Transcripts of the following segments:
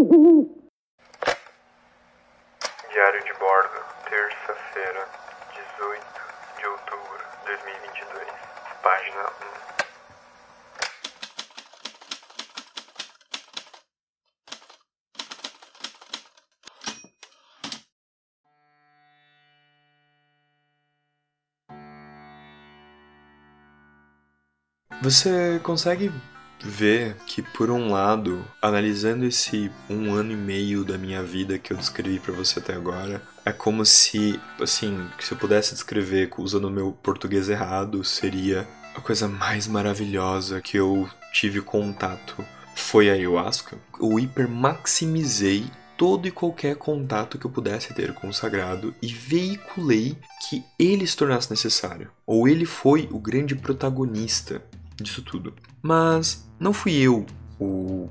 Diário de bordo, terça-feira, 18 de outubro de 2022, página 1. Você consegue ver que, por um lado, analisando esse um ano e meio da minha vida que eu descrevi para você até agora, é como se, assim, se eu pudesse descrever usando o meu português errado, seria a coisa mais maravilhosa que eu tive contato foi a ayahuasca. Eu hipermaximizei todo e qualquer contato que eu pudesse ter com o sagrado e veiculei que ele se tornasse necessário, ou ele foi o grande protagonista disso tudo. Mas não fui eu o,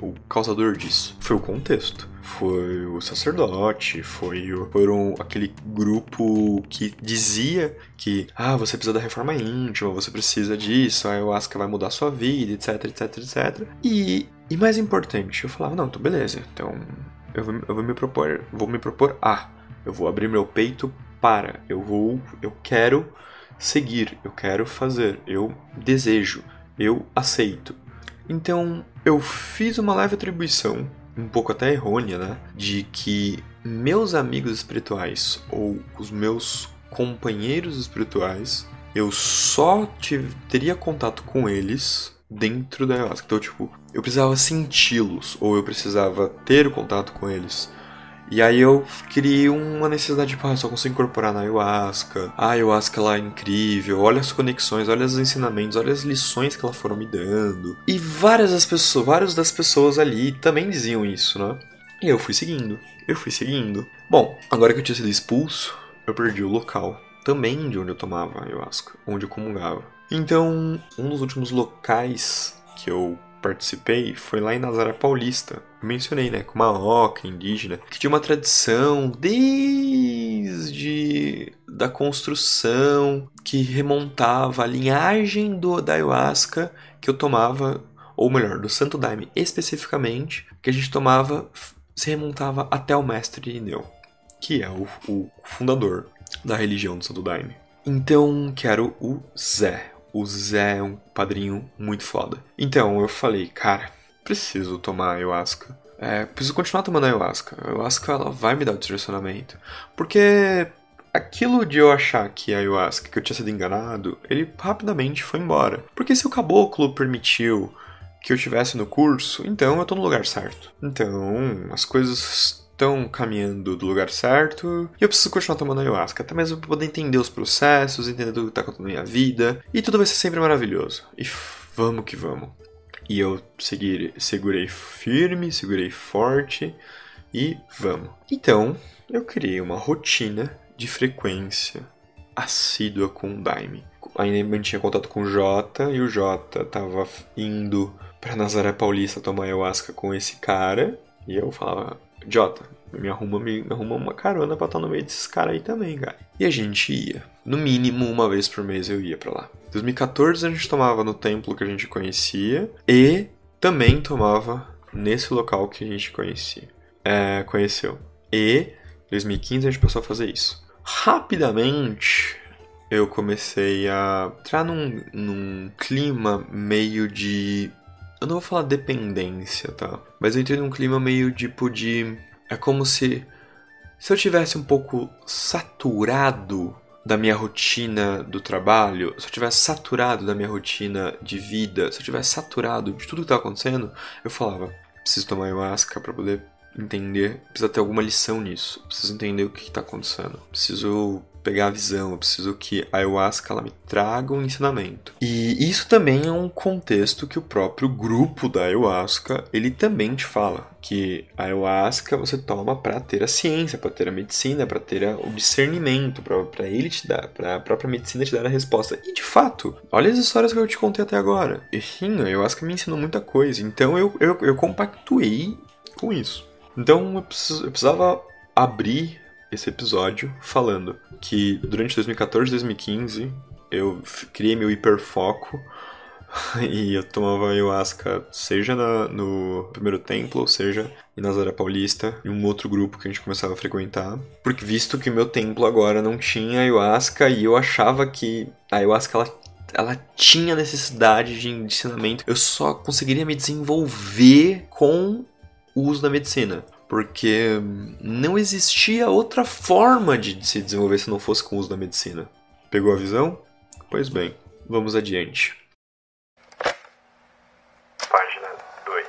o causador disso. Foi o contexto. Foi o sacerdote, foi o, foram aquele grupo que dizia que ah, você precisa da reforma íntima, você precisa disso, a ayahuasca vai mudar a sua vida, etc, etc, etc. E, e mais importante, eu falava, não, então beleza, então eu vou, eu vou me propor, vou me propor A. Eu vou abrir meu peito para, eu vou, eu quero seguir, eu quero fazer, eu desejo, eu aceito. Então, eu fiz uma leve atribuição, um pouco até errônea, né, de que meus amigos espirituais ou os meus companheiros espirituais, eu só teria contato com eles dentro da ayahuasca. Então, tipo, eu precisava senti-los ou eu precisava ter contato com eles e aí eu criei uma necessidade de, tipo, ah, só consigo incorporar na ayahuasca. A ayahuasca ela é incrível, olha as conexões, olha os ensinamentos, olha as lições que ela foram me dando. E várias das pessoas, várias das pessoas ali também diziam isso, né? E eu fui seguindo, eu fui seguindo. Bom, agora que eu tinha sido expulso, eu perdi o local também de onde eu tomava ayahuasca, onde eu comungava. Então, um dos últimos locais que eu participei foi lá em Nazaré Paulista. Eu mencionei, né, com uma oca indígena, que tinha uma tradição desde da construção que remontava a linhagem do, da ayahuasca que eu tomava, ou melhor, do Santo Daime especificamente, que a gente tomava, se remontava até o mestre Irineu, que é o, o fundador da religião do Santo Daime. Então, quero o Zé, o Zé é um padrinho muito foda. Então eu falei, cara, preciso tomar ayahuasca. É, preciso continuar tomando ayahuasca. A ayahuasca ela vai me dar o direcionamento. Porque aquilo de eu achar que a ayahuasca, que eu tinha sido enganado, ele rapidamente foi embora. Porque se o caboclo permitiu que eu estivesse no curso, então eu tô no lugar certo. Então, as coisas estão caminhando do lugar certo e eu preciso continuar tomando ayahuasca, até mesmo para poder entender os processos, entender tudo que está acontecendo na minha vida e tudo vai ser sempre maravilhoso. E vamos que vamos. E eu segui, segurei firme, segurei forte e vamos. Então, eu criei uma rotina de frequência assídua com o Daime. Ainda mantinha contato com o Jota e o Jota tava indo para Nazaré Paulista tomar ayahuasca com esse cara. E eu falava, Jota, me arruma, me, me arruma uma carona pra estar no meio desses caras aí também, cara. E a gente ia. No mínimo, uma vez por mês eu ia para lá. 2014 a gente tomava no templo que a gente conhecia e também tomava nesse local que a gente conhecia. É, conheceu. E 2015 a gente passou a fazer isso. Rapidamente eu comecei a entrar num, num clima meio de eu não vou falar dependência, tá? Mas eu entrei num clima meio tipo de. É como se. Se eu tivesse um pouco saturado da minha rotina do trabalho, se eu tivesse saturado da minha rotina de vida, se eu tivesse saturado de tudo que tá acontecendo, eu falava, preciso tomar ayahuasca para poder entender, precisa ter alguma lição nisso, preciso entender o que está acontecendo, preciso pegar a visão, eu preciso que a ayahuasca ela me traga um ensinamento. E isso também é um contexto que o próprio grupo da ayahuasca, ele também te fala que a ayahuasca você toma para ter a ciência, para ter a medicina, para ter o discernimento, para ele te dar, para a própria medicina te dar a resposta. E de fato, olha as histórias que eu te contei até agora. E sim, a ayahuasca me ensinou muita coisa, então eu, eu, eu compactuei com isso. Então eu, precis, eu precisava abrir esse episódio falando que durante 2014 e 2015 eu criei meu hiperfoco e eu tomava ayahuasca, seja na, no primeiro templo, ou seja em Nazaré Paulista, e um outro grupo que a gente começava a frequentar. Porque visto que o meu templo agora não tinha ayahuasca, e eu achava que a ayahuasca ela, ela tinha necessidade de ensinamento, eu só conseguiria me desenvolver com o uso da medicina. Porque não existia outra forma de se desenvolver se não fosse com o uso da medicina. Pegou a visão? Pois bem, vamos adiante. Página 2.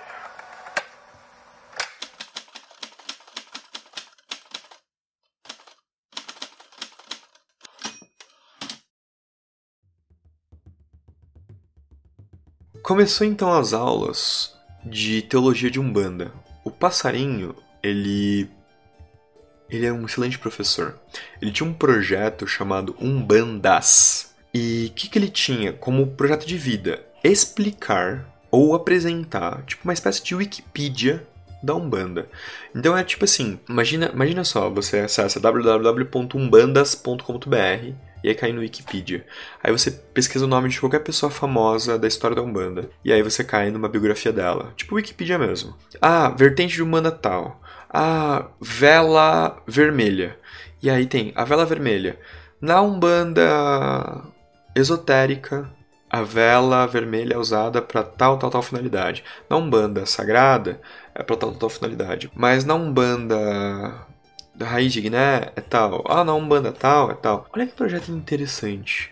Começou então as aulas de teologia de Umbanda. Passarinho, ele ele é um excelente professor. Ele tinha um projeto chamado Umbandas. E o que, que ele tinha como projeto de vida? Explicar ou apresentar, tipo, uma espécie de Wikipedia da Umbanda. Então é tipo assim, imagina, imagina só, você acessa www.umbandas.com.br e aí cai no Wikipedia. Aí você pesquisa o nome de qualquer pessoa famosa da história da Umbanda. E aí você cai numa biografia dela. Tipo Wikipedia mesmo. Ah, vertente de Umbanda tal. Ah, vela vermelha. E aí tem a vela vermelha. Na Umbanda esotérica, a vela vermelha é usada para tal, tal, tal finalidade. Na Umbanda sagrada, é para tal, tal, finalidade. Mas na Umbanda da raiz de Guiné é tal. Ah, na Umbanda tal é tal. Olha que projeto interessante.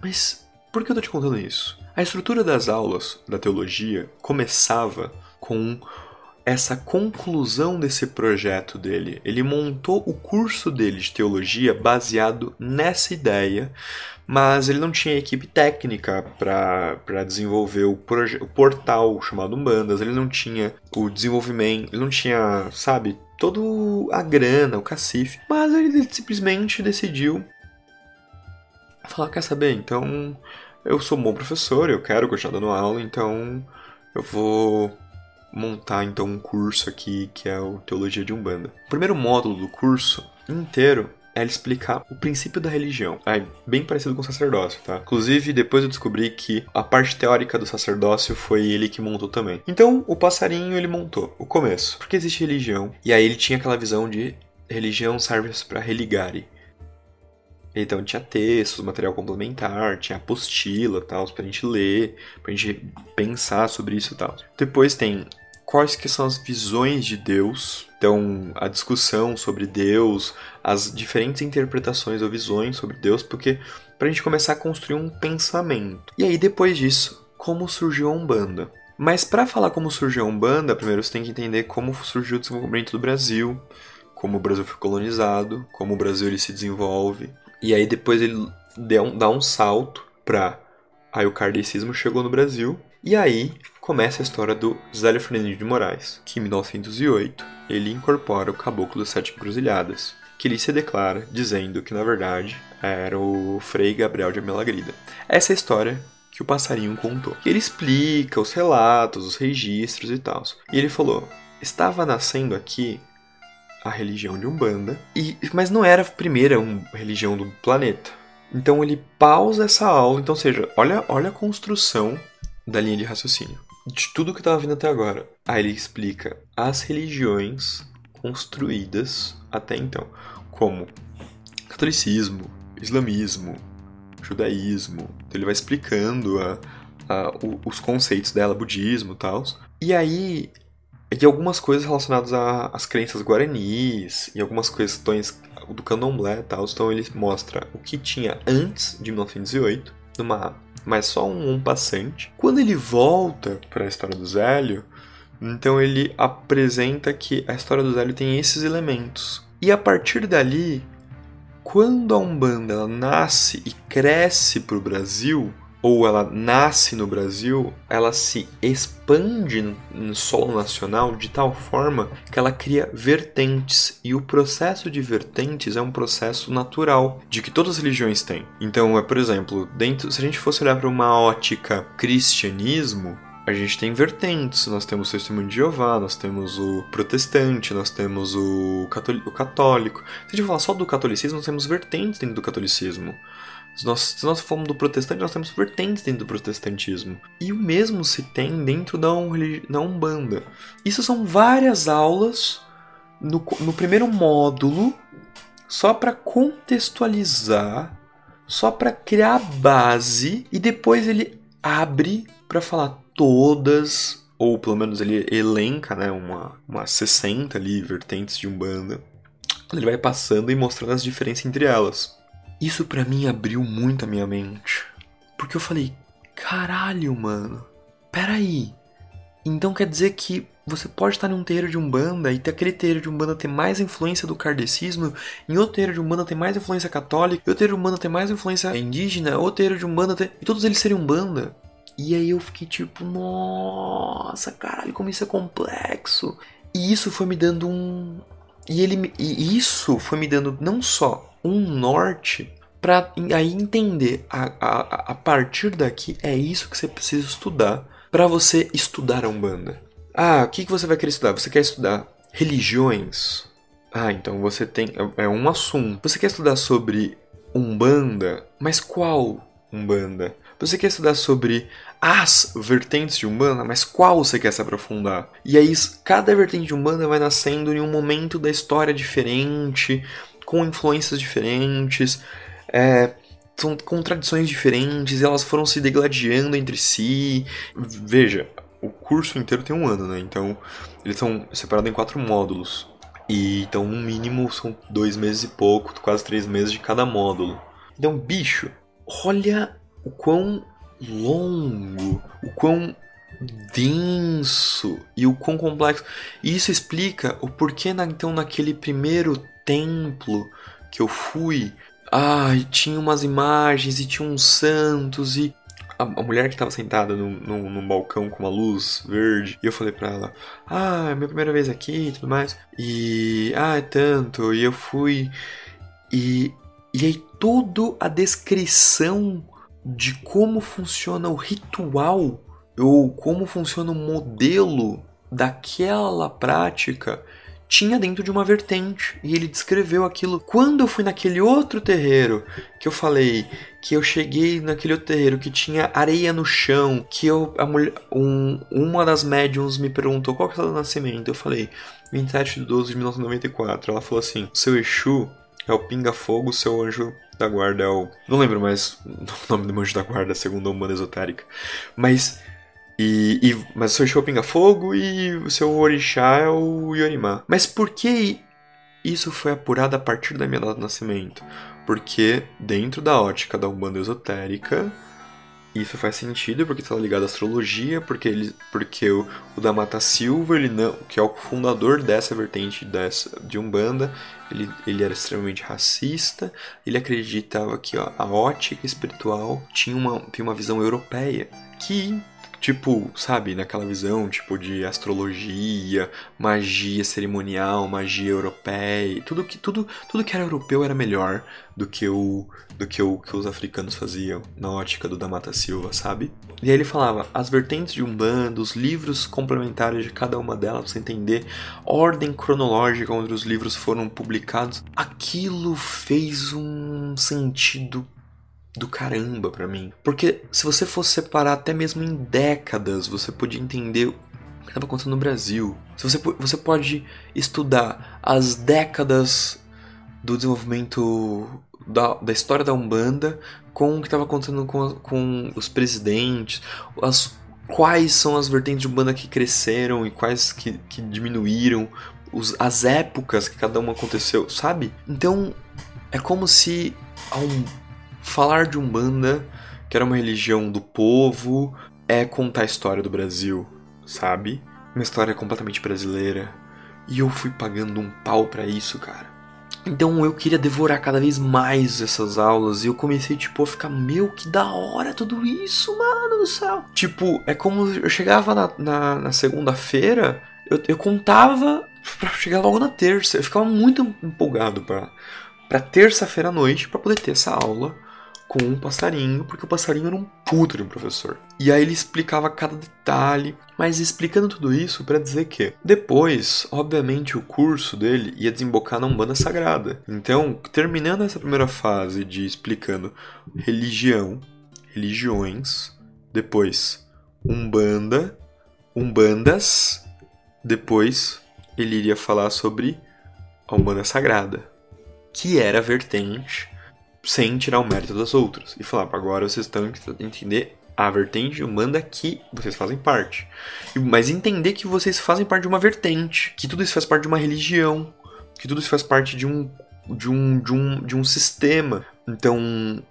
Mas por que eu tô te contando isso? A estrutura das aulas da teologia começava com essa conclusão desse projeto dele. Ele montou o curso dele de teologia baseado nessa ideia, mas ele não tinha equipe técnica para desenvolver o, o portal chamado Umbandas, ele não tinha o desenvolvimento, ele não tinha, sabe, todo a grana, o cacife, mas ele simplesmente decidiu falar, quer saber, então eu sou um bom professor, eu quero continuar dando aula, então eu vou montar então um curso aqui que é o Teologia de Umbanda. O primeiro módulo do curso inteiro é explicar o princípio da religião. É bem parecido com o sacerdócio, tá? Inclusive, depois eu descobri que a parte teórica do sacerdócio foi ele que montou também. Então, o passarinho ele montou o começo. Porque existe religião. E aí ele tinha aquela visão de religião serve para religare. Então tinha textos, material complementar, tinha apostila, tal, pra gente ler, pra gente pensar sobre isso e tal. Depois tem quais que são as visões de Deus, então a discussão sobre Deus, as diferentes interpretações ou visões sobre Deus, porque para a gente começar a construir um pensamento. E aí depois disso, como surgiu a Umbanda? Mas para falar como surgiu a Umbanda, primeiro você tem que entender como surgiu o desenvolvimento do Brasil, como o Brasil foi colonizado, como o Brasil ele se desenvolve. E aí depois ele dá um salto para aí o kardecismo chegou no Brasil e aí começa a história do Zélio Fernandes de Moraes, que em 1908 ele incorpora o Caboclo das Sete Encruzilhadas, que ele se declara dizendo que na verdade era o Frei Gabriel de Amelagrida. Essa é a história que o passarinho contou. Ele explica os relatos, os registros e tal. E ele falou: estava nascendo aqui a religião de Umbanda, e, mas não era a primeira um, religião do planeta. Então ele pausa essa aula, então seja, olha, olha a construção da linha de raciocínio. De tudo que estava vindo até agora. Aí ele explica as religiões construídas até então, como catolicismo, islamismo, judaísmo. Então ele vai explicando a, a, os conceitos dela, budismo e tal. E aí, e algumas coisas relacionadas às crenças guaranis e algumas questões do candomblé e tal. Então ele mostra o que tinha antes de 1908, numa mas só um, um passante. Quando ele volta para a história do Zélio, então ele apresenta que a história do Zélio tem esses elementos. E a partir dali, quando a Umbanda nasce e cresce para o Brasil, ou ela nasce no Brasil, ela se expande no solo nacional de tal forma que ela cria vertentes. E o processo de vertentes é um processo natural de que todas as religiões têm. Então, é por exemplo, dentro, se a gente fosse olhar para uma ótica cristianismo, a gente tem vertentes. Nós temos o testemunho de Jeová, nós temos o protestante, nós temos o, católico. Se a gente falar só do catolicismo, nós temos vertentes dentro do catolicismo. Se nós, se nós formos do protestante, nós temos vertentes dentro do protestantismo. E o mesmo se tem dentro da, da Umbanda. Isso são várias aulas no, no primeiro módulo, só para contextualizar, só para criar a base, e depois ele abre para falar todas, ou pelo menos ele elenca né, uma, uma 60 ali, vertentes de Umbanda. Ele vai passando e mostrando as diferenças entre elas. Isso para mim abriu muito a minha mente. Porque eu falei, caralho, mano. Peraí. Então quer dizer que você pode estar num terreiro de Umbanda e ter aquele terreiro de Umbanda ter mais influência do kardecismo, em outro terreiro de Umbanda ter mais influência católica, em outro terreiro de Umbanda ter mais influência indígena, outro terreiro de Umbanda ter... E todos eles serem Umbanda. E aí eu fiquei tipo, nossa, caralho, como isso é complexo. E isso foi me dando um... E, ele, e isso foi me dando não só um norte para aí entender a, a, a partir daqui é isso que você precisa estudar para você estudar a Umbanda. Ah, o que, que você vai querer estudar? Você quer estudar religiões? Ah, então você tem. É, é um assunto. Você quer estudar sobre Umbanda? Mas qual Umbanda? Você quer estudar sobre as vertentes de Umbanda, mas qual você quer se aprofundar? E aí, cada vertente de Umbanda vai nascendo em um momento da história diferente, com influências diferentes, é, são com tradições diferentes, elas foram se degladiando entre si. Veja, o curso inteiro tem um ano, né? Então, eles são separados em quatro módulos. E então, no mínimo, são dois meses e pouco, quase três meses de cada módulo. Então, bicho, olha o quão longo, o quão denso e o quão complexo. E isso explica o porquê, na, então, naquele primeiro templo que eu fui, ai, tinha umas imagens e tinha uns santos e a, mulher que estava sentada no, no, num balcão com uma luz verde, e eu falei pra ela, ah, é minha primeira vez aqui e tudo mais, e, ah, é tanto, e eu fui, e, e aí toda a descrição de como funciona o ritual, ou como funciona o modelo daquela prática, tinha dentro de uma vertente e ele descreveu aquilo. Quando eu fui naquele outro terreiro que eu falei que eu cheguei naquele outro terreiro que tinha areia no chão, que eu a mulher, um, uma das médiums me perguntou qual que era o nascimento. Eu falei 27 de 12 de 1994. Ela falou assim: "Seu Exu é o Pinga Fogo, seu anjo da guarda é o. Não lembro mais o nome do anjo da guarda, segundo a humana esotérica. Mas e, e, mas o seu Exu pinga fogo e o seu orixá é o Yorimá. Mas por que isso foi apurado a partir da minha data de nascimento? Porque dentro da ótica da Umbanda esotérica, isso faz sentido porque está ligado à astrologia, porque ele, porque o, o da Mata Silva, ele não, que é o fundador dessa vertente dessa de Umbanda, ele, ele era extremamente racista, ele acreditava que ó, a ótica espiritual tinha uma, tinha uma visão europeia, que Tipo, sabe, naquela visão, tipo, de astrologia, magia cerimonial, magia europeia, tudo que, tudo, tudo que era europeu era melhor do que o do que o que os africanos faziam na ótica do Damata Silva, sabe? E aí ele falava as vertentes de Umbanda, os livros complementares de cada uma delas, pra você entender a ordem cronológica onde os livros foram publicados. Aquilo fez um sentido do caramba para mim. Porque se você fosse separar até mesmo em décadas, você podia entender o que estava acontecendo no Brasil. Se você, você pode estudar as décadas do desenvolvimento da, da história da Umbanda com o que estava acontecendo com, com os presidentes, as, quais são as vertentes de Umbanda que cresceram e quais que, que diminuíram, os, as épocas que cada uma aconteceu, sabe? Então é como se a Umbanda Falar de Umbanda, que era uma religião do povo, é contar a história do Brasil, sabe? Uma história completamente brasileira. E eu fui pagando um pau para isso, cara. Então eu queria devorar cada vez mais essas aulas e eu comecei, tipo, a ficar, meu, que da hora tudo isso, mano do céu. Tipo, é como eu chegava na, na, na segunda-feira, eu, eu contava pra chegar logo na terça. Eu ficava muito empolgado pra, pra terça-feira à noite pra poder ter essa aula com um passarinho, porque o passarinho era um puto de um professor. E aí ele explicava cada detalhe, mas explicando tudo isso para dizer que depois, obviamente, o curso dele ia desembocar na Umbanda Sagrada. Então, terminando essa primeira fase de explicando religião, religiões, depois Umbanda, Umbandas, depois ele iria falar sobre a Umbanda Sagrada, que era a vertente sem tirar o mérito das outras. E falar, agora vocês estão entender a vertente humana que vocês fazem parte. Mas entender que vocês fazem parte de uma vertente, que tudo isso faz parte de uma religião, que tudo isso faz parte de um de um de um, de um sistema. Então,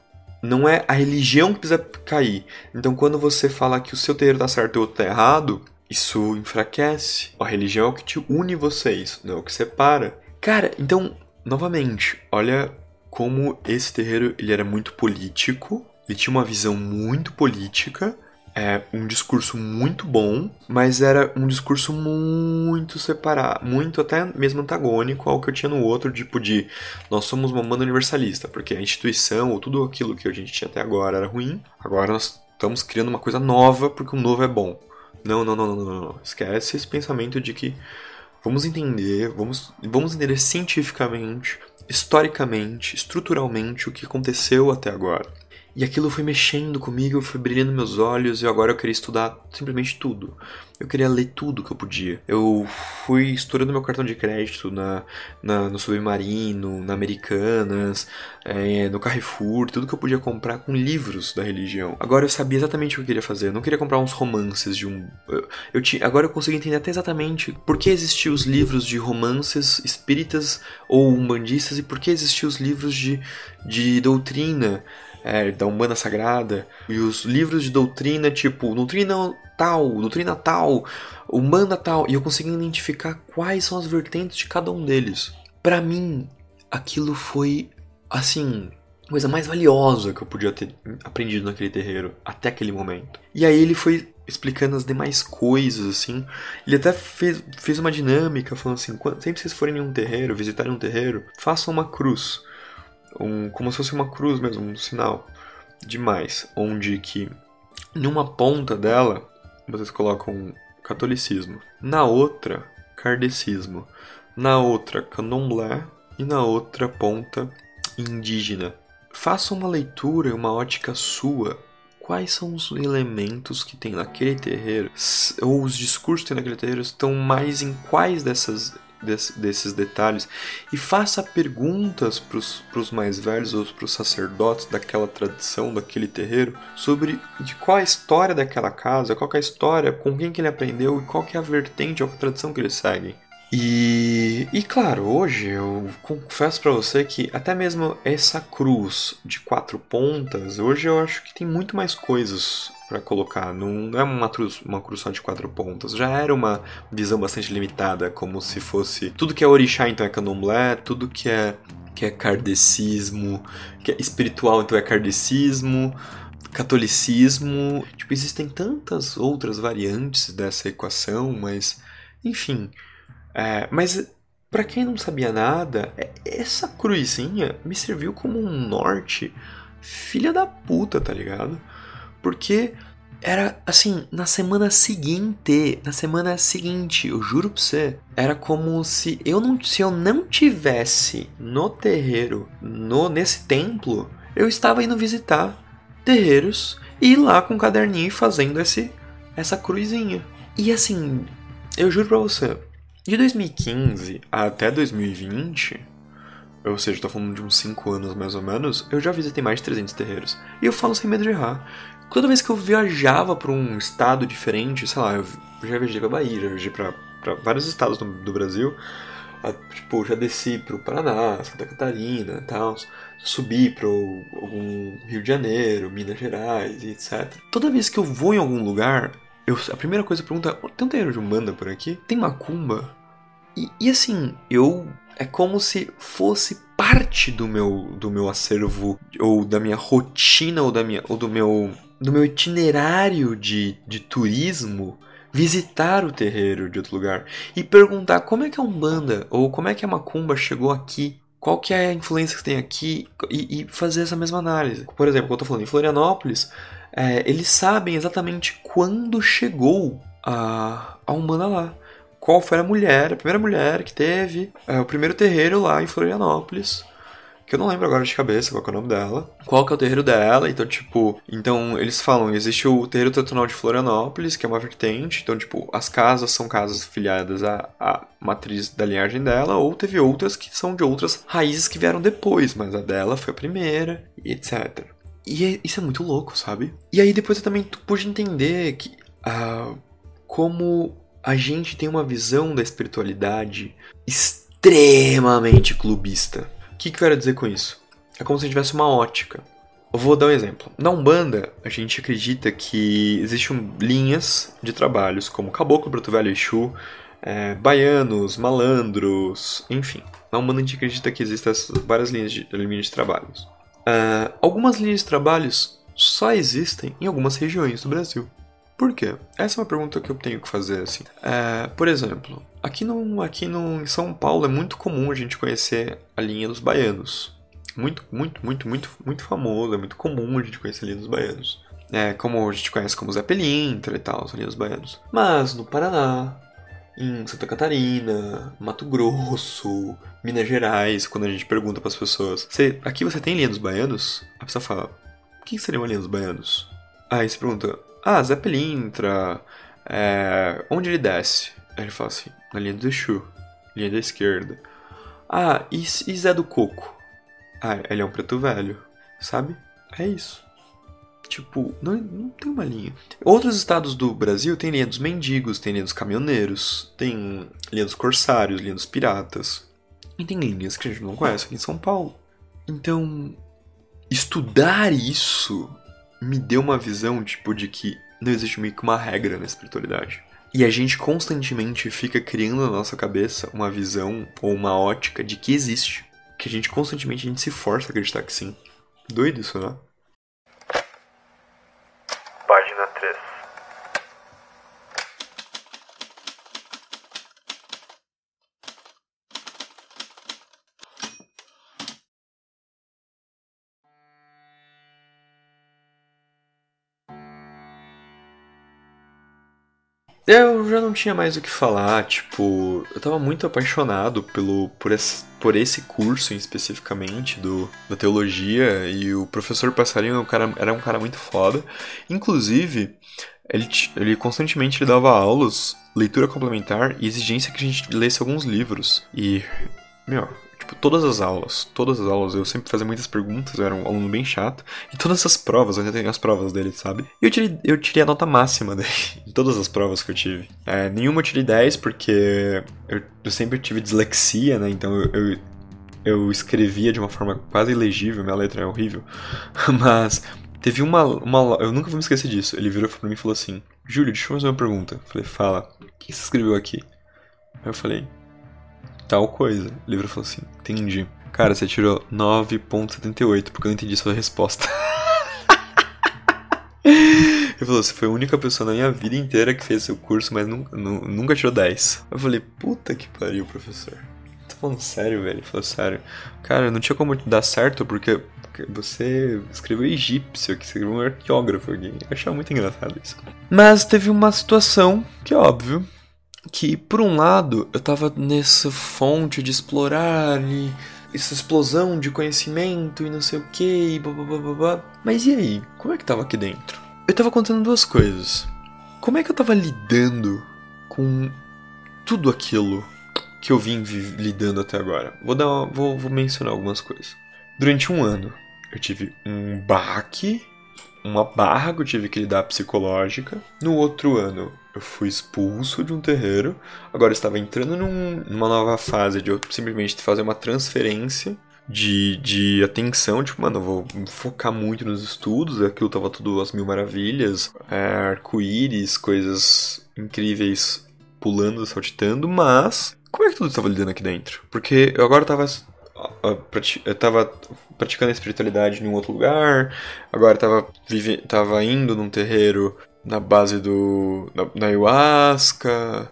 não é a religião que precisa cair. Então, quando você fala que o seu terreiro tá certo e o outro tá errado, isso enfraquece. A religião é o que te une vocês, não é o que separa. Cara, então, novamente, olha como esse terreiro ele era muito político, ele tinha uma visão muito política, é um discurso muito bom, mas era um discurso muito separado, muito até mesmo antagônico ao que eu tinha no outro, tipo de nós somos uma banda universalista, porque a instituição ou tudo aquilo que a gente tinha até agora era ruim, agora nós estamos criando uma coisa nova porque o novo é bom. Não, não, não, não, não, não. Esquece esse pensamento de que vamos entender, vamos, vamos entender cientificamente historicamente, estruturalmente, o que aconteceu até agora. E aquilo foi mexendo comigo, foi brilhando meus olhos e agora eu queria estudar simplesmente tudo. Eu queria ler tudo que eu podia. Eu fui estourando meu cartão de crédito na, na no Submarino, na Americanas, é, no Carrefour, tudo que eu podia comprar com livros da religião. Agora eu sabia exatamente o que eu queria fazer. Eu não queria comprar uns romances de um. Eu, eu tinha, agora eu consegui entender até exatamente por que existiam os livros de romances espíritas ou umbandistas e por que existiam os livros de, de doutrina é, da Umbanda Sagrada, e os livros de doutrina, tipo, doutrina tal, doutrina tal, Umbanda tal, e eu consegui identificar quais são as vertentes de cada um deles. Para mim, aquilo foi, assim, a coisa mais valiosa que eu podia ter aprendido naquele terreiro, até aquele momento. E aí ele foi explicando as demais coisas, assim. Ele até fez, fez uma dinâmica, falando assim: sempre que vocês forem em um terreiro, visitarem um terreiro, façam uma cruz um, como se fosse uma cruz mesmo, um sinal demais, onde que numa ponta dela vocês colocam catolicismo, na outra kardecismo, na outra candomblé e na outra ponta indígena. Faça uma leitura, uma ótica sua. Quais são os elementos que tem naquele terreiro, ou os discursos que tem naquele terreiro, estão mais em quais dessas desses detalhes e faça perguntas para os mais velhos ou para os sacerdotes daquela tradição, daquele terreiro, sobre de qual a história daquela casa, qual é a história, com quem que ele aprendeu e qual que é a vertente ou a tradição que eles seguem. E, e claro, hoje eu confesso para você que até mesmo essa cruz de quatro pontas, hoje eu acho que tem muito mais coisas para colocar. Não é uma cruz, uma cruz só de quatro pontas. Já era uma visão bastante limitada, como se fosse tudo que é orixá então é candomblé, tudo que é que é kardecismo, que é espiritual então é kardecismo, catolicismo. Tipo, existem tantas outras variantes dessa equação, mas enfim. É, mas para quem não sabia nada, é, essa cruzinha me serviu como um norte filha da puta, tá ligado? Porque era assim, na semana seguinte, na semana seguinte, eu juro pra você, era como se eu não, se eu não tivesse no terreiro, no nesse templo, eu estava indo visitar terreiros e ir lá com o caderninho fazendo esse essa cruzinha. E assim, eu juro pra você, de 2015 até 2020, ou seja, tô falando de uns 5 anos mais ou menos, eu já visitei mais de 300 terreiros. E eu falo sem medo de errar. Toda vez que eu viajava para um estado diferente, sei lá, eu já viajei pra Bahia, já viajei pra, pra vários estados do, do Brasil. Tipo, já desci pro Paraná, Santa Catarina e tal. Subi pro algum Rio de Janeiro, Minas Gerais e etc. Toda vez que eu vou em algum lugar, eu, a primeira coisa que eu pergunto é: tem um terreiro de Umbanda por aqui? Tem macumba? E, e assim, eu é como se fosse parte do meu do meu acervo ou da minha rotina ou da minha ou do meu do meu itinerário de, de turismo visitar o terreiro de outro lugar e perguntar como é que a Umbanda ou como é que a Macumba chegou aqui qual que é a influência que tem aqui e, e fazer essa mesma análise. Por exemplo, quando eu tô falando em Florianópolis, é, eles sabem exatamente quando chegou a, a Umbanda lá. Qual foi a mulher, a primeira mulher que teve é, o primeiro terreiro lá em Florianópolis que eu não lembro agora de cabeça qual é o nome dela. Qual que é o terreiro dela, então, tipo... Então, eles falam, existe o terreiro tradicional de Florianópolis, que é uma vertente, então, tipo, as casas são casas filiadas à, à matriz da linhagem dela, ou teve outras que são de outras raízes que vieram depois, mas a dela foi a primeira, e etc. E é, isso é muito louco, sabe? E aí depois eu também pude entender que... Uh, como a gente tem uma visão da espiritualidade extremamente clubista que, que eu quero dizer com isso? É como se tivesse uma ótica. Eu vou dar um exemplo. Na Umbanda, a gente acredita que existem linhas de trabalhos, como Caboclo, Preto Velho Exu, é, baianos, malandros, enfim. Na Umbanda a gente acredita que existem várias linhas de, linhas de trabalhos. Uh, algumas linhas de trabalhos só existem em algumas regiões do Brasil. Por quê? Essa é uma pergunta que eu tenho que fazer, assim. É, por exemplo, aqui, no, aqui no, em São Paulo é muito comum a gente conhecer a linha dos baianos. Muito, muito, muito, muito, muito famoso, é muito comum a gente conhecer a linha dos baianos. É, como a gente conhece como Zé Pelintra e tal, a linha dos baianos. Mas no Paraná, em Santa Catarina, Mato Grosso, Minas Gerais, quando a gente pergunta para as pessoas, aqui você tem linha dos baianos? A pessoa fala, o que seria uma linha dos baianos? Aí você pergunta, ah, Zé Pelintra, é, onde ele desce? Aí ele fala assim, na linha do Exu, linha da esquerda. Ah, e, e Zé do Coco? Ah, ele é um preto velho, sabe? É isso. Tipo, não, não tem uma linha. Outros estados do Brasil tem linha dos mendigos, tem linha dos caminhoneiros, tem linha dos corsários, linha dos piratas. E tem linhas que a gente não conhece aqui em São Paulo. Então, estudar isso me deu uma visão, tipo, de que não existe meio que uma regra na espiritualidade. E a gente constantemente fica criando na nossa cabeça uma visão ou uma ótica de que existe. Que a gente constantemente a gente se força a acreditar que sim. Doido isso, né? Eu já não tinha mais o que falar, tipo, eu tava muito apaixonado pelo, por, esse, por esse curso especificamente do, da teologia e o professor Passarinho era um cara, era um cara muito foda. Inclusive, ele, ele constantemente ele dava aulas, leitura complementar e exigência que a gente lesse alguns livros. E, meu, Tipo, todas as aulas, todas as aulas, eu sempre fazia muitas perguntas, eu era um aluno bem chato. E todas as provas, eu ainda tenho as provas dele, sabe? E eu tirei, eu tirei a nota máxima dele, em todas as provas que eu tive. É, nenhuma eu tirei 10, porque eu, eu sempre tive dislexia, né? Então eu, eu, eu escrevia de uma forma quase ilegível, minha letra é horrível. Mas teve uma, uma. Eu nunca vou me esquecer disso. Ele virou pra mim e falou assim: Júlio, deixa eu fazer uma pergunta. Eu falei, fala, o que você escreveu aqui? Aí eu falei, tal coisa. O livro falou assim: entendi. Cara, você tirou 9.78, porque eu não entendi sua resposta. Ele falou, você foi a única pessoa na minha vida inteira que fez seu curso, mas nunca, nunca tirou 10. Eu falei, puta que pariu, professor. Tá falando sério, velho? Ele falou, sério. Cara, não tinha como dar certo, porque você escreveu egípcio, que escreveu um arqueógrafo aqui. Eu achava muito engraçado isso. Mas teve uma situação que, óbvio, que por um lado eu tava nessa fonte de explorar e essa explosão de conhecimento e não sei o que, e blá. Mas e aí? Como é que tava aqui dentro? Eu tava contando duas coisas. Como é que eu tava lidando com tudo aquilo que eu vim lidando até agora? Vou dar uma, vou, vou mencionar algumas coisas. Durante um ano, eu tive um baque, uma barra que eu tive que lidar psicológica. No outro ano, eu fui expulso de um terreiro, agora estava entrando num, numa nova fase de eu simplesmente fazer uma transferência de, de atenção, tipo, mano, eu vou focar muito nos estudos, aquilo tava tudo às mil maravilhas, é, arco-íris, coisas incríveis pulando, saltitando, mas como é que tudo estava lidando aqui dentro? Porque eu agora tava eu tava praticando a espiritualidade em um outro lugar, agora tava, vive, tava indo num terreiro na base do. na, na ayahuasca,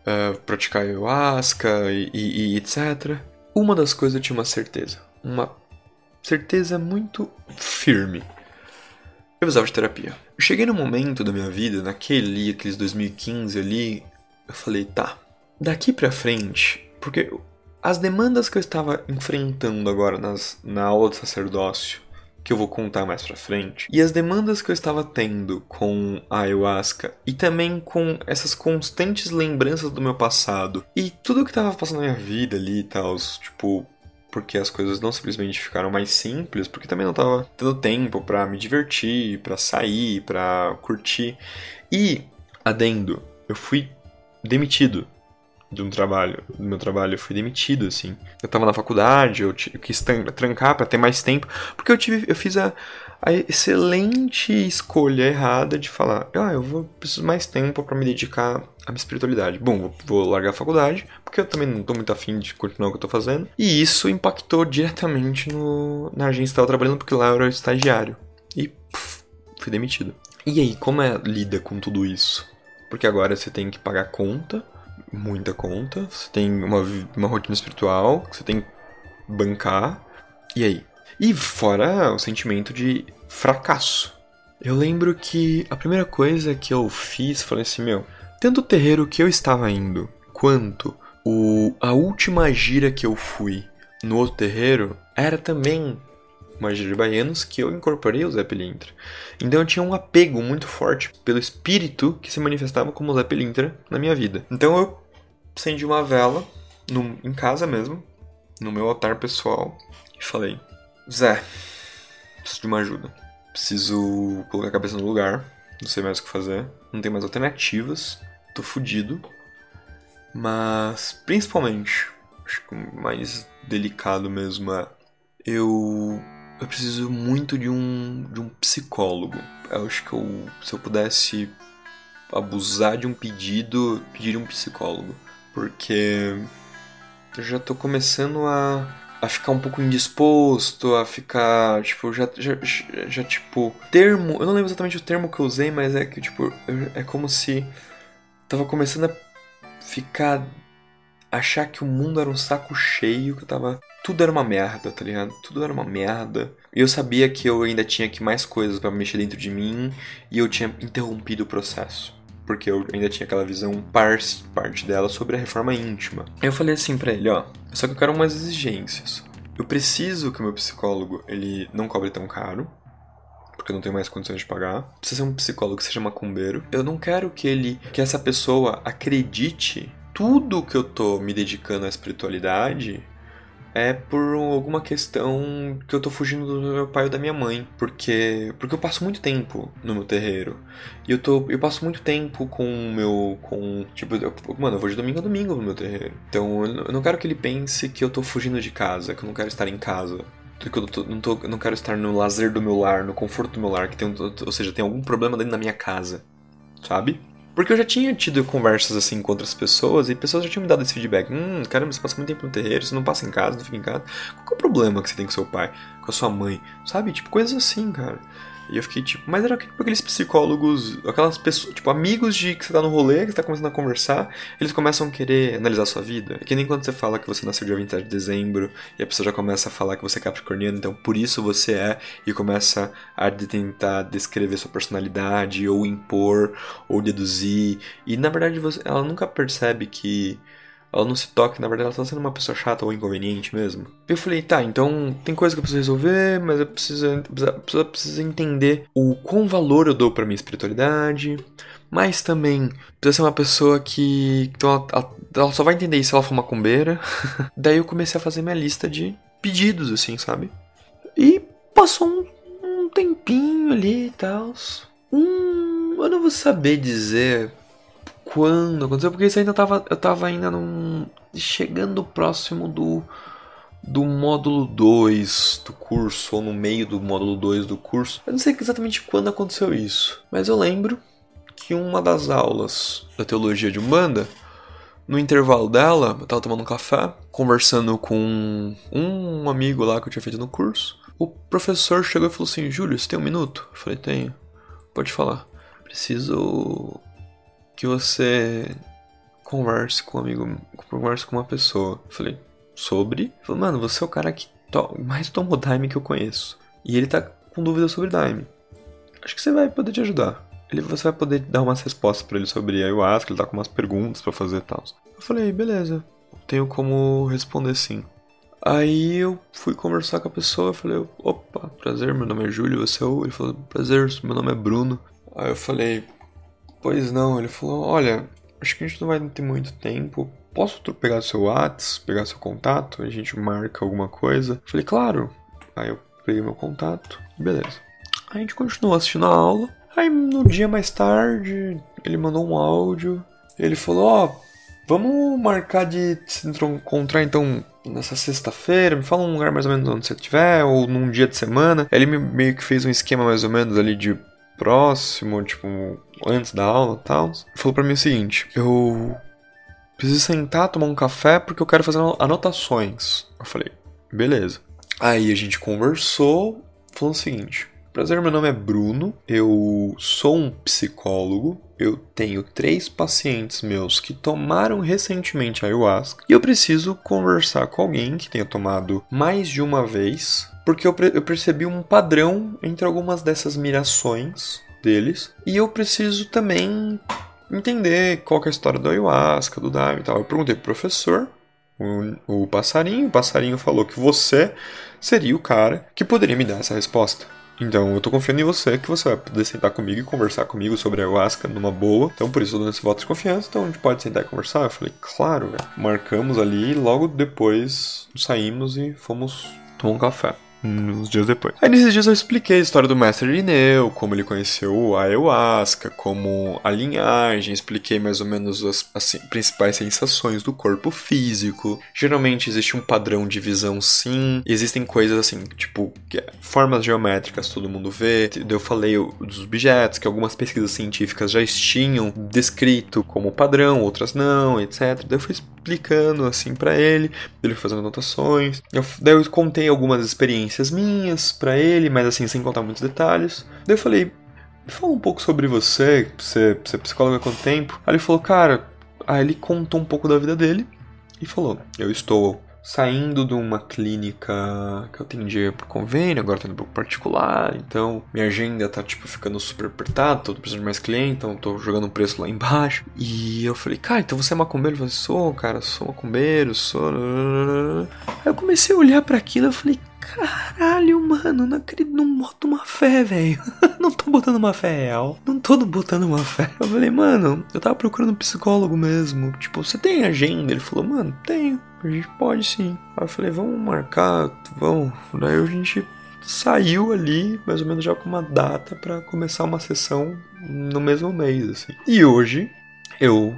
uh, praticar ayahuasca e, e, e, etc. uma das coisas eu tinha uma certeza. Uma certeza muito firme. Eu precisava de terapia. Eu cheguei num momento da minha vida, naquele, aqueles 2015 ali, eu falei, tá, daqui pra frente, porque as demandas que eu estava enfrentando agora nas, na aula de sacerdócio, que eu vou contar mais pra frente, e as demandas que eu estava tendo com a ayahuasca, e também com essas constantes lembranças do meu passado, e tudo que estava passando na minha vida ali e tal, tipo, porque as coisas não simplesmente ficaram mais simples, porque também não estava tendo tempo para me divertir, para sair, para curtir. E, adendo, eu fui demitido de um trabalho, do meu trabalho, eu fui demitido, assim. Eu tava na faculdade, eu, eu quis trancar para ter mais tempo, porque eu tive, eu fiz a, a excelente escolha errada de falar, ah, eu vou preciso mais tempo para me dedicar à minha espiritualidade. Bom, vou, vou, largar a faculdade, porque eu também não tô muito afim de continuar o que eu tô fazendo. E isso impactou diretamente no, na agência que eu tava trabalhando, porque lá eu era estagiário. E puf, fui demitido. E aí, como é lida com tudo isso? Porque agora você tem que pagar conta, muita conta, você tem uma, uma rotina espiritual você tem que bancar. E aí? E fora o sentimento de fracasso. Eu lembro que a primeira coisa que eu fiz, falei assim, meu, tanto o terreiro que eu estava indo, quanto o, a última gira que eu fui no outro terreiro, era também uma gira de baianos que eu incorporei o Zé Pelintra. Então eu tinha um apego muito forte pelo espírito que se manifestava como Zé Pelintra na minha vida. Então eu acendi uma vela no, em casa mesmo, no meu altar pessoal, e falei: Zé, preciso de uma ajuda. Preciso colocar a cabeça no lugar, não sei mais o que fazer, não tem mais alternativas, tô fudido. Mas, principalmente, acho que o mais delicado mesmo é. Eu eu preciso muito de um, de um psicólogo. Eu acho que eu, se eu pudesse abusar de um pedido, pediria um psicólogo. Porque eu já tô começando a, a ficar um pouco indisposto, a ficar, tipo, já, já, já, tipo, termo, eu não lembro exatamente o termo que eu usei, mas é que, tipo, é como se tava começando a ficar, achar que o mundo era um saco cheio, que eu tava tudo era uma merda, tá ligado? Tudo era uma merda. E eu sabia que eu ainda tinha que mais coisas para mexer dentro de mim e eu tinha interrompido o processo. Porque eu ainda tinha aquela visão parte, parte dela sobre a reforma íntima. Eu falei assim para ele, ó, só que eu quero umas exigências. Eu preciso que o meu psicólogo ele não cobre tão caro, porque eu não tenho mais condições de pagar. Precisa ser um psicólogo que seja macumbeiro. Eu não quero que ele, que essa pessoa acredite tudo que eu tô me dedicando à espiritualidade é por alguma questão que eu tô fugindo do meu pai ou da minha mãe, porque porque eu passo muito tempo no meu terreiro. E eu tô eu passo muito tempo com o meu com tipo, eu, mano, eu vou de domingo a domingo no meu terreiro. Então eu não quero que ele pense que eu tô fugindo de casa, que eu não quero estar em casa. Que eu tô, não, tô, não quero estar no lazer do meu lar, no conforto do meu lar, que tem, ou seja, tem algum problema dentro da minha casa, sabe? Porque eu já tinha tido conversas assim com outras pessoas e pessoas já tinham me dado esse feedback. Hum, caramba, você passa muito tempo no terreiro, você não passa em casa, não fica em casa. Qual é o problema que você tem com seu pai, com a sua mãe? Sabe? Tipo, coisas assim, cara. E eu fiquei tipo, mas era tipo aqueles psicólogos, aquelas pessoas, tipo, amigos de que você tá no rolê, que você tá começando a conversar, eles começam a querer analisar a sua vida. É que nem quando você fala que você nasceu dia 27 de dezembro e a pessoa já começa a falar que você é capricorniano, então por isso você é, e começa a tentar descrever sua personalidade, ou impor, ou deduzir. E na verdade você, ela nunca percebe que ela não se toca, na verdade ela tá sendo uma pessoa chata ou inconveniente mesmo. Eu falei, tá, então tem coisa que eu preciso resolver, mas eu preciso, preciso, preciso entender o quão valor eu dou pra minha espiritualidade, mas também precisa ser uma pessoa que. Então ela, ela, ela só vai entender isso se ela for macumbeira. Daí eu comecei a fazer minha lista de pedidos, assim, sabe? E passou um, um tempinho ali e tal. Hum, eu não vou saber dizer quando aconteceu, porque isso ainda tava, eu tava ainda num, chegando próximo do, do módulo 2 do curso, ou no meio do módulo 2 do curso. Eu não sei exatamente quando aconteceu isso, mas eu lembro que uma das aulas da teologia de Umbanda, no intervalo dela, eu tava tomando um café, conversando com um amigo lá que eu tinha feito no curso. O professor chegou e falou assim: Júlio, você tem um minuto? Eu falei: Tenho. Pode falar. Preciso que você converse com um amigo, converse com uma pessoa. Eu falei, sobre. Falou, mano, você é o cara que to mais tomou Daime que eu conheço. E ele tá com dúvidas sobre Daime. Acho que você vai poder te ajudar. Ele, você vai poder dar umas respostas para ele sobre ayahuasca, ele tá com umas perguntas para fazer e tal. Eu falei, beleza, tenho como responder sim. Aí eu fui conversar com a pessoa, falei, opa, prazer, meu nome é Júlio, você é o... Ele falou, prazer, meu nome é Bruno. Aí eu falei, pois não, ele falou, olha, acho que a gente não vai ter muito tempo, posso pegar seu WhatsApp, pegar seu contato, a gente marca alguma coisa? Falei, claro. Aí eu peguei meu contato, beleza. A gente continuou assistindo a aula, aí no dia mais tarde, ele mandou um áudio, ele falou, ó, oh, vamos marcar de se encontrar então nessa sexta-feira, me fala um lugar mais ou menos onde você estiver, ou num dia de semana. Ele meio que fez um esquema mais ou menos ali de próximo, tipo, antes da aula e tal. Falou para mim o seguinte: eu preciso sentar, tomar um café porque eu quero fazer anotações. Eu falei, beleza. Aí a gente conversou, falou o seguinte: Prazer, meu nome é Bruno, eu sou um psicólogo, eu tenho três pacientes meus que tomaram recentemente ayahuasca e eu preciso conversar com alguém que tenha tomado mais de uma vez, porque eu, eu percebi um padrão entre algumas dessas mirações deles e eu preciso também entender qual é a história do ayahuasca, do Daime e tal. Eu perguntei pro professor, o, o passarinho, o passarinho falou que você seria o cara que poderia me dar essa resposta. Então, eu tô confiando em você que você vai poder sentar comigo e conversar comigo sobre a ayahuasca numa boa. Então, por isso eu dou esse voto de confiança. Então, a gente pode sentar e conversar? Eu falei, claro, velho. Marcamos ali e logo depois saímos e fomos tomar um café uns dias depois. Aí nesses dias eu expliquei a história do Mestre Irineu, como ele conheceu a ayahuasca, como a linhagem, expliquei mais ou menos as, as principais sensações do corpo físico. Geralmente existe um padrão de visão sim, existem coisas assim, tipo, é formas geométricas todo mundo vê. Eu falei dos objetos que algumas pesquisas científicas já tinham descrito como padrão, outras não, etc. Daí eu fui explicando assim para ele, ele fazendo anotações. Eu, daí eu contei algumas experiências minhas para ele, mas assim, sem contar muitos detalhes. Daí eu falei, fala um pouco sobre você, você, você é psicólogo há quanto tempo? Aí ele falou, cara, aí ele contou um pouco da vida dele e falou, eu estou saindo de uma clínica que eu atendia por convênio, agora tô indo pro particular, então minha agenda tá tipo ficando super apertada, tô precisando de mais cliente, então tô jogando o preço lá embaixo. E eu falei, cara, então você é macumbeiro? Eu falei, sou, cara, sou macumbeiro, sou. Aí eu comecei a olhar para aquilo e falei, Caralho, mano, não acredito, não boto uma fé, velho. não tô botando uma fé real. Não tô botando uma fé. Eu falei, mano, eu tava procurando um psicólogo mesmo. Tipo, você tem agenda? Ele falou, mano, tenho. A gente pode sim. Aí eu falei, vamos marcar, vamos. Daí a gente saiu ali, mais ou menos já com uma data para começar uma sessão no mesmo mês, assim. E hoje eu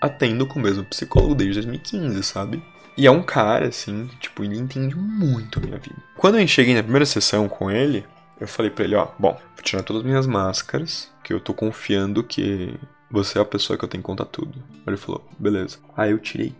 atendo com o mesmo psicólogo desde 2015, sabe? E é um cara, assim, tipo, ele entende muito a minha vida. Quando eu cheguei na primeira sessão com ele, eu falei para ele, ó, bom, vou tirar todas as minhas máscaras, que eu tô confiando que você é a pessoa que eu tenho que contar tudo. Ele falou, beleza. Aí eu tirei,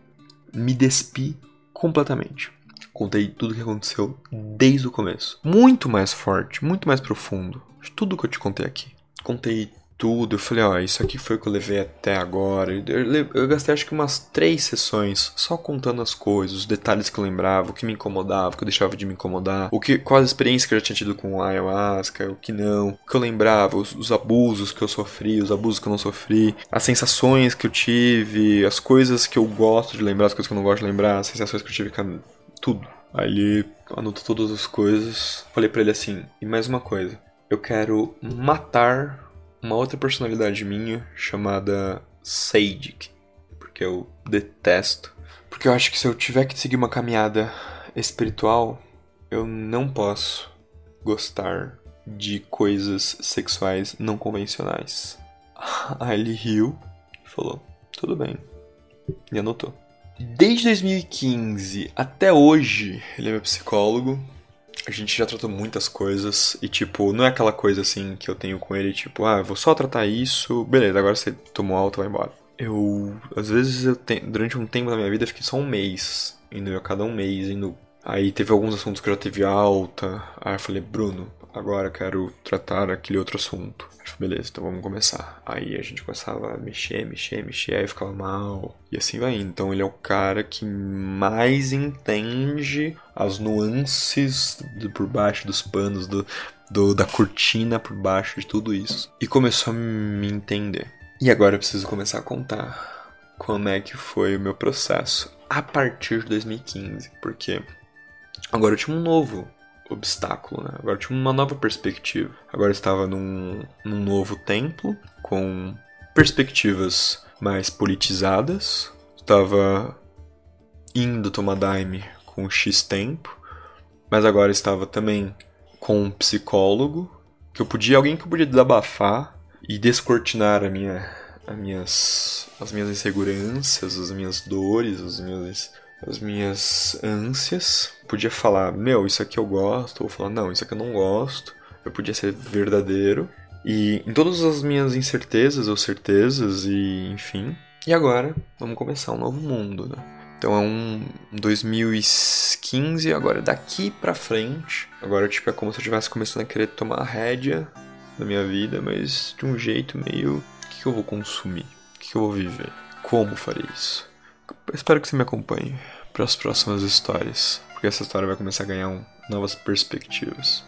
me despi completamente. Contei tudo o que aconteceu desde o começo. Muito mais forte, muito mais profundo. De tudo que eu te contei aqui. Contei tudo. Eu falei, ó, isso aqui foi o que eu levei até agora. Eu, eu, gastei acho que umas três sessões só contando as coisas, os detalhes que eu lembrava, o que me incomodava, o que eu deixava de me incomodar, o que, quais experiências que eu já tinha tido com ayahuasca, o que não, o que eu lembrava, os, os abusos que eu sofri, os abusos que eu não sofri, as sensações que eu tive, as coisas que eu gosto de lembrar, as coisas que eu não gosto de lembrar, as sensações que eu tive, tudo. Aí ele anotou todas as coisas. Falei para ele assim: e mais uma coisa, eu quero matar uma outra personalidade minha chamada Sadic, porque eu detesto. Porque eu acho que se eu tiver que seguir uma caminhada espiritual, eu não posso gostar de coisas sexuais não convencionais. Aí ele riu e falou: tudo bem. E anotou. Desde 2015 até hoje, ele é meu psicólogo a gente já tratou muitas coisas e, tipo, não é aquela coisa assim que eu tenho com ele, tipo, ah, vou só tratar isso, beleza, agora você tomou alta, vai embora. Eu, às vezes, eu te, durante um tempo da minha vida, fiquei só um mês, indo a cada um mês, indo Aí teve alguns assuntos que eu já teve alta. Aí eu falei, Bruno, agora quero tratar aquele outro assunto. Beleza, então vamos começar. Aí a gente começava a mexer, mexer, mexer, aí ficava mal. E assim vai. Então ele é o cara que mais entende as nuances por baixo dos panos, do, do, da cortina por baixo de tudo isso. E começou a me entender. E agora eu preciso começar a contar como é que foi o meu processo a partir de 2015. Porque agora eu tinha um novo obstáculo, né? Agora tinha uma nova perspectiva. Agora estava num, num novo templo com perspectivas mais politizadas. Estava indo tomar daime com X tempo, mas agora estava também com um psicólogo que eu podia alguém que eu podia desabafar e descortinar a minha as minhas as minhas inseguranças, as minhas dores, as minhas as minhas ânsias. Podia falar, meu, isso aqui eu gosto, ou falar, não, isso aqui eu não gosto. Eu podia ser verdadeiro. E em todas as minhas incertezas ou certezas, e enfim. E agora, vamos começar um novo mundo, né? Então é um 2015, agora daqui pra frente. Agora, tipo, é como se eu estivesse começando a querer tomar a rédea da minha vida, mas de um jeito meio. O que, eu vou consumir? O que eu vou viver? Como farei isso? Espero que você me acompanhe para as próximas histórias, porque essa história vai começar a ganhar um, novas perspectivas.